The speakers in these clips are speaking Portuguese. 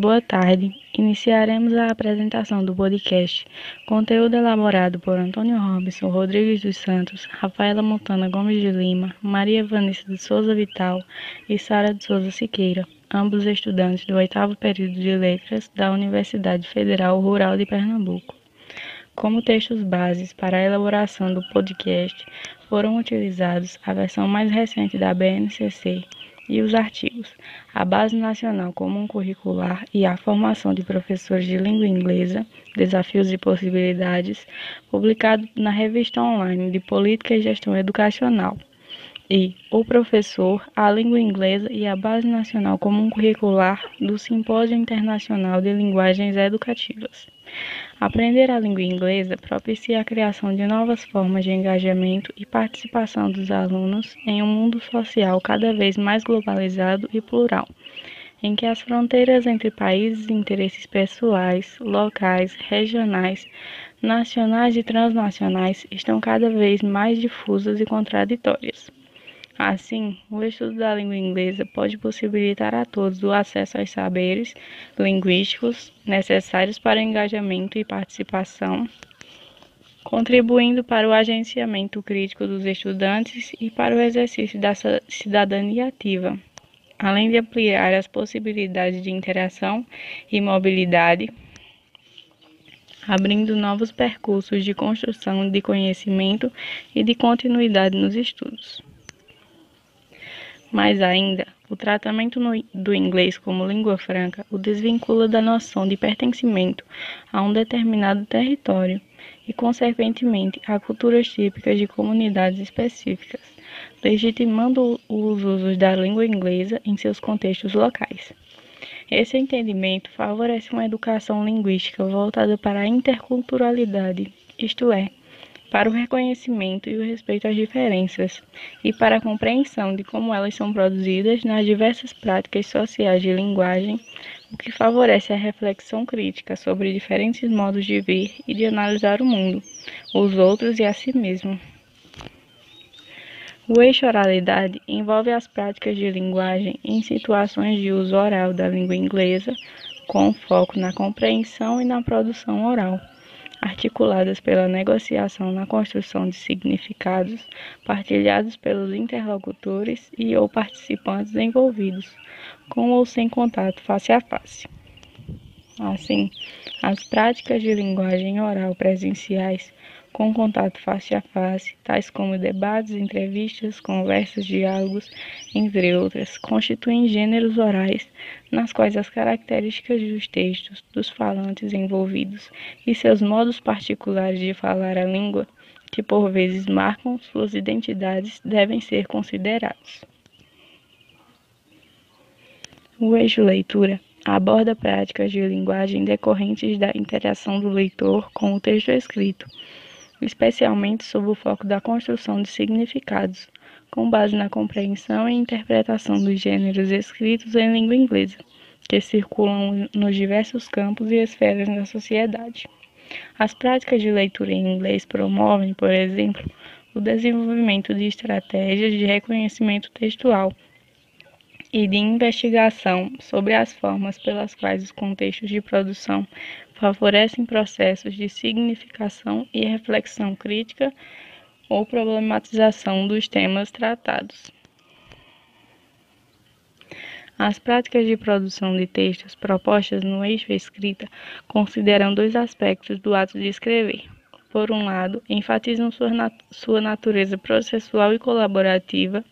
Boa tarde. Iniciaremos a apresentação do podcast. Conteúdo elaborado por Antônio Robson Rodrigues dos Santos, Rafaela Montana Gomes de Lima, Maria Vanessa de Souza Vital e Sara de Souza Siqueira, ambos estudantes do oitavo período de Letras da Universidade Federal Rural de Pernambuco. Como textos bases para a elaboração do podcast, foram utilizados a versão mais recente da BNCC e os artigos. A Base Nacional Comum Curricular e a Formação de Professores de Língua Inglesa, Desafios e Possibilidades, publicado na revista online de Política e Gestão Educacional, e O Professor, a Língua Inglesa e a Base Nacional Comum Curricular do Simpósio Internacional de Linguagens Educativas. Aprender a língua inglesa propicia a criação de novas formas de engajamento e participação dos alunos em um mundo social cada vez mais globalizado e plural, em que as fronteiras entre países e interesses pessoais, locais, regionais, nacionais e transnacionais estão cada vez mais difusas e contraditórias. Assim, o estudo da língua inglesa pode possibilitar a todos o acesso aos saberes linguísticos necessários para o engajamento e participação, contribuindo para o agenciamento crítico dos estudantes e para o exercício da cidadania ativa, além de ampliar as possibilidades de interação e mobilidade, abrindo novos percursos de construção de conhecimento e de continuidade nos estudos. Mais ainda, o tratamento no, do inglês como língua franca o desvincula da noção de pertencimento a um determinado território e, consequentemente, a culturas típicas de comunidades específicas, legitimando os usos da língua inglesa em seus contextos locais. Esse entendimento favorece uma educação linguística voltada para a interculturalidade, isto é, para o reconhecimento e o respeito às diferenças e para a compreensão de como elas são produzidas nas diversas práticas sociais de linguagem, o que favorece a reflexão crítica sobre diferentes modos de ver e de analisar o mundo, os outros e a si mesmo. O eixo oralidade envolve as práticas de linguagem em situações de uso oral da língua inglesa, com foco na compreensão e na produção oral articuladas pela negociação na construção de significados partilhados pelos interlocutores e ou participantes envolvidos, com ou sem contato face a face. Assim, as práticas de linguagem oral presenciais com contato face a face, tais como debates, entrevistas, conversas, diálogos, entre outras, constituem gêneros orais nas quais as características dos textos, dos falantes envolvidos e seus modos particulares de falar a língua, que por vezes marcam suas identidades, devem ser considerados. O eixo leitura aborda práticas de linguagem decorrentes da interação do leitor com o texto escrito especialmente sob o foco da construção de significados, com base na compreensão e interpretação dos gêneros escritos em língua inglesa, que circulam nos diversos campos e esferas da sociedade. As práticas de leitura em inglês promovem, por exemplo, o desenvolvimento de estratégias de reconhecimento textual e de investigação sobre as formas pelas quais os contextos de produção favorecem processos de significação e reflexão crítica ou problematização dos temas tratados. As práticas de produção de textos propostas no eixo escrita consideram dois aspectos do ato de escrever. Por um lado, enfatizam sua, nat sua natureza processual e colaborativa,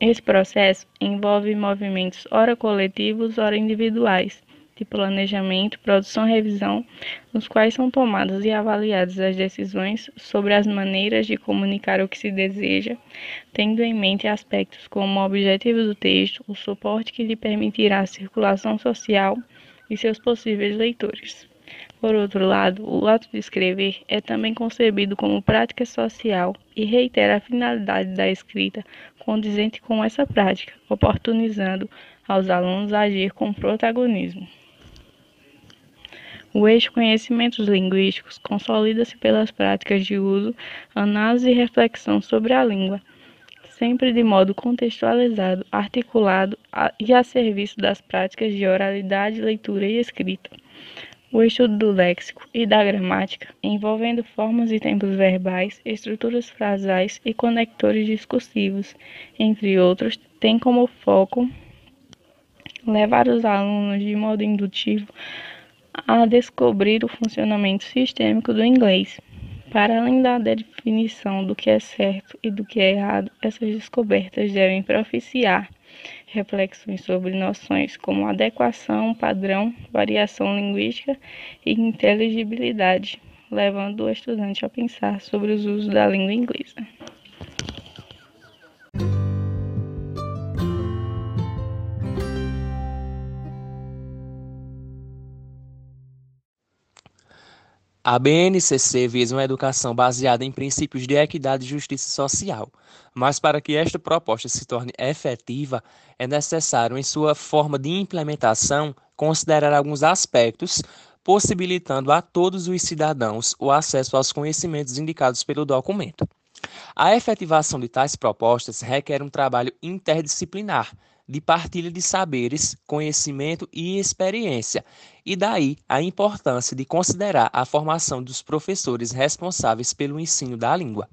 esse processo envolve movimentos ora coletivos, ora individuais, de planejamento, produção e revisão, nos quais são tomadas e avaliadas as decisões sobre as maneiras de comunicar o que se deseja, tendo em mente aspectos como o objetivo do texto, o suporte que lhe permitirá a circulação social e seus possíveis leitores. Por outro lado, o ato de escrever é também concebido como prática social e reitera a finalidade da escrita condizente com essa prática, oportunizando aos alunos agir com protagonismo. O eixo conhecimentos linguísticos consolida-se pelas práticas de uso, análise e reflexão sobre a língua, sempre de modo contextualizado, articulado e a serviço das práticas de oralidade, leitura e escrita. O estudo do léxico e da gramática, envolvendo formas e tempos verbais, estruturas frasais e conectores discursivos, entre outros, tem como foco levar os alunos de modo indutivo a descobrir o funcionamento sistêmico do inglês. Para além da definição do que é certo e do que é errado, essas descobertas devem propiciar reflexões sobre noções como adequação, padrão, variação linguística e inteligibilidade, levando o estudante a pensar sobre os usos da língua inglesa. A BNCC visa uma educação baseada em princípios de equidade e justiça social, mas para que esta proposta se torne efetiva, é necessário, em sua forma de implementação, considerar alguns aspectos, possibilitando a todos os cidadãos o acesso aos conhecimentos indicados pelo documento. A efetivação de tais propostas requer um trabalho interdisciplinar de partilha de saberes, conhecimento e experiência, e daí a importância de considerar a formação dos professores responsáveis pelo ensino da língua.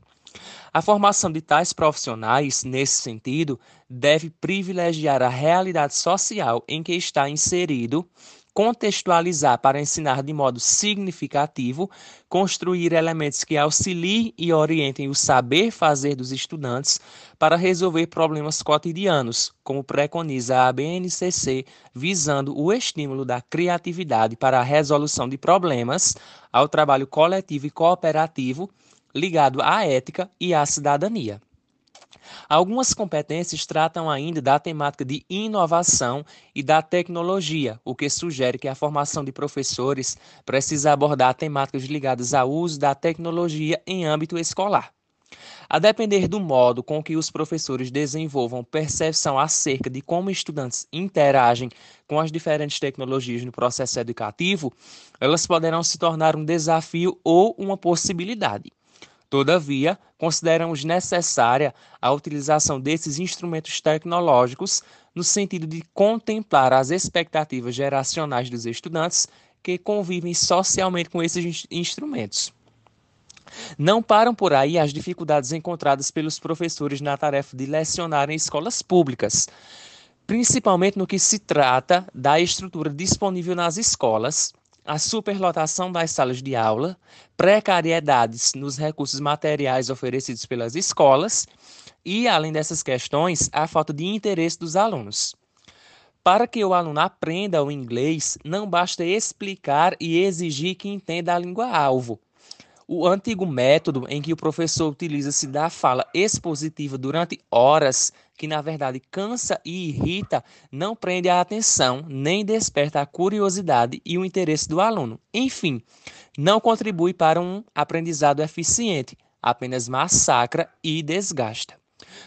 A formação de tais profissionais, nesse sentido, deve privilegiar a realidade social em que está inserido contextualizar para ensinar de modo significativo, construir elementos que auxiliem e orientem o saber fazer dos estudantes para resolver problemas cotidianos, como preconiza a BNCC, visando o estímulo da criatividade para a resolução de problemas, ao trabalho coletivo e cooperativo ligado à ética e à cidadania. Algumas competências tratam ainda da temática de inovação e da tecnologia, o que sugere que a formação de professores precisa abordar temáticas ligadas ao uso da tecnologia em âmbito escolar. A depender do modo com que os professores desenvolvam percepção acerca de como estudantes interagem com as diferentes tecnologias no processo educativo, elas poderão se tornar um desafio ou uma possibilidade. Todavia, consideramos necessária a utilização desses instrumentos tecnológicos no sentido de contemplar as expectativas geracionais dos estudantes que convivem socialmente com esses instrumentos. Não param por aí as dificuldades encontradas pelos professores na tarefa de lecionar em escolas públicas, principalmente no que se trata da estrutura disponível nas escolas a superlotação das salas de aula, precariedades nos recursos materiais oferecidos pelas escolas e, além dessas questões, a falta de interesse dos alunos. Para que o aluno aprenda o inglês, não basta explicar e exigir que entenda a língua-alvo. O antigo método em que o professor utiliza-se da fala expositiva durante horas, que na verdade cansa e irrita, não prende a atenção, nem desperta a curiosidade e o interesse do aluno. Enfim, não contribui para um aprendizado eficiente, apenas massacra e desgasta.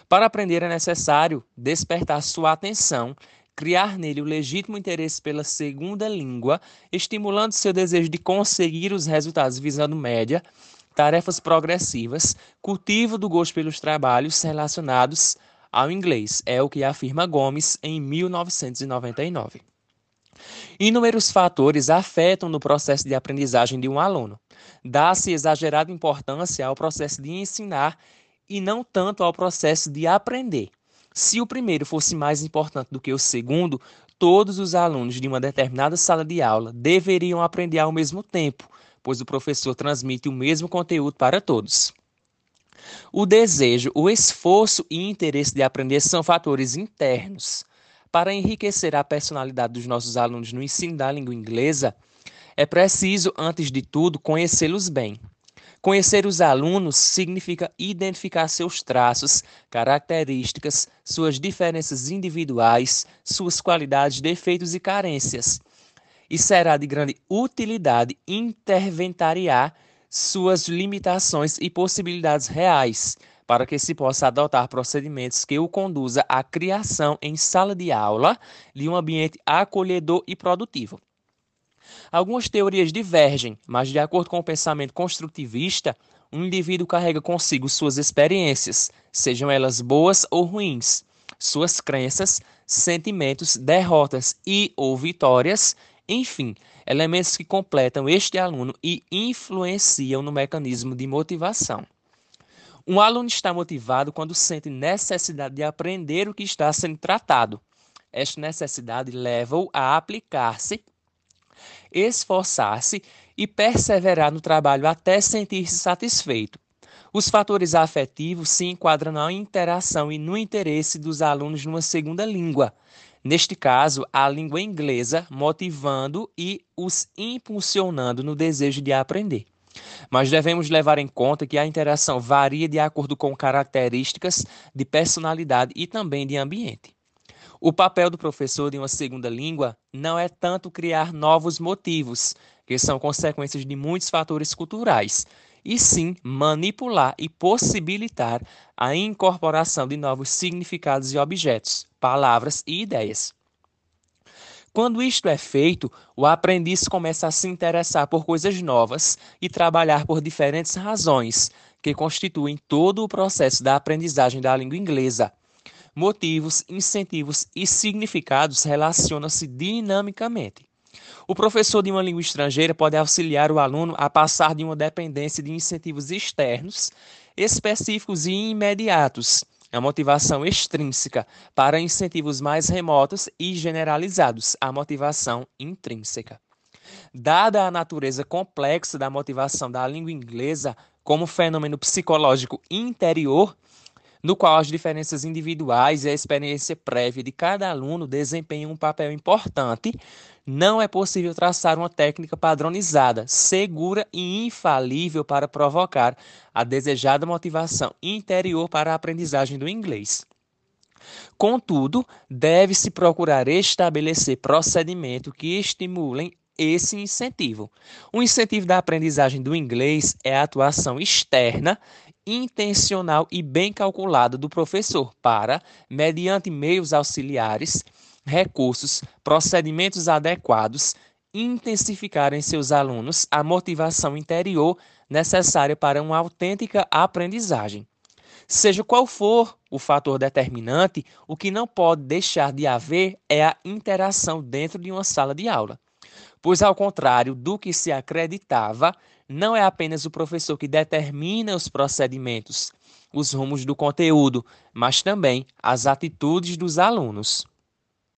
Para aprender é necessário despertar sua atenção criar nele o legítimo interesse pela segunda língua, estimulando seu desejo de conseguir os resultados visando média, tarefas progressivas, cultivo do gosto pelos trabalhos relacionados ao inglês, é o que afirma Gomes em 1999. Inúmeros fatores afetam no processo de aprendizagem de um aluno. Dá-se exagerada importância ao processo de ensinar e não tanto ao processo de aprender. Se o primeiro fosse mais importante do que o segundo, todos os alunos de uma determinada sala de aula deveriam aprender ao mesmo tempo, pois o professor transmite o mesmo conteúdo para todos. O desejo, o esforço e interesse de aprender são fatores internos. Para enriquecer a personalidade dos nossos alunos no ensino da língua inglesa, é preciso, antes de tudo, conhecê-los bem. Conhecer os alunos significa identificar seus traços, características, suas diferenças individuais, suas qualidades, defeitos e carências. E será de grande utilidade interventariar suas limitações e possibilidades reais, para que se possa adotar procedimentos que o conduza à criação em sala de aula de um ambiente acolhedor e produtivo. Algumas teorias divergem, mas de acordo com o pensamento construtivista, um indivíduo carrega consigo suas experiências, sejam elas boas ou ruins, suas crenças, sentimentos, derrotas e ou vitórias, enfim, elementos que completam este aluno e influenciam no mecanismo de motivação. Um aluno está motivado quando sente necessidade de aprender o que está sendo tratado. Esta necessidade leva-o a aplicar-se, esforçar-se e perseverar no trabalho até sentir-se satisfeito. Os fatores afetivos se enquadram na interação e no interesse dos alunos numa segunda língua. Neste caso, a língua inglesa, motivando e os impulsionando no desejo de aprender. Mas devemos levar em conta que a interação varia de acordo com características de personalidade e também de ambiente. O papel do professor de uma segunda língua não é tanto criar novos motivos, que são consequências de muitos fatores culturais, e sim manipular e possibilitar a incorporação de novos significados e objetos, palavras e ideias. Quando isto é feito, o aprendiz começa a se interessar por coisas novas e trabalhar por diferentes razões que constituem todo o processo da aprendizagem da língua inglesa. Motivos, incentivos e significados relacionam-se dinamicamente. O professor de uma língua estrangeira pode auxiliar o aluno a passar de uma dependência de incentivos externos, específicos e imediatos, a motivação extrínseca, para incentivos mais remotos e generalizados, a motivação intrínseca. Dada a natureza complexa da motivação da língua inglesa como fenômeno psicológico interior, no qual as diferenças individuais e a experiência prévia de cada aluno desempenham um papel importante, não é possível traçar uma técnica padronizada, segura e infalível para provocar a desejada motivação interior para a aprendizagem do inglês. Contudo, deve-se procurar estabelecer procedimentos que estimulem esse incentivo. O incentivo da aprendizagem do inglês é a atuação externa intencional e bem calculada do professor para, mediante meios auxiliares, recursos, procedimentos adequados, intensificar em seus alunos a motivação interior necessária para uma autêntica aprendizagem. Seja qual for o fator determinante, o que não pode deixar de haver é a interação dentro de uma sala de aula. Pois, ao contrário do que se acreditava, não é apenas o professor que determina os procedimentos, os rumos do conteúdo, mas também as atitudes dos alunos.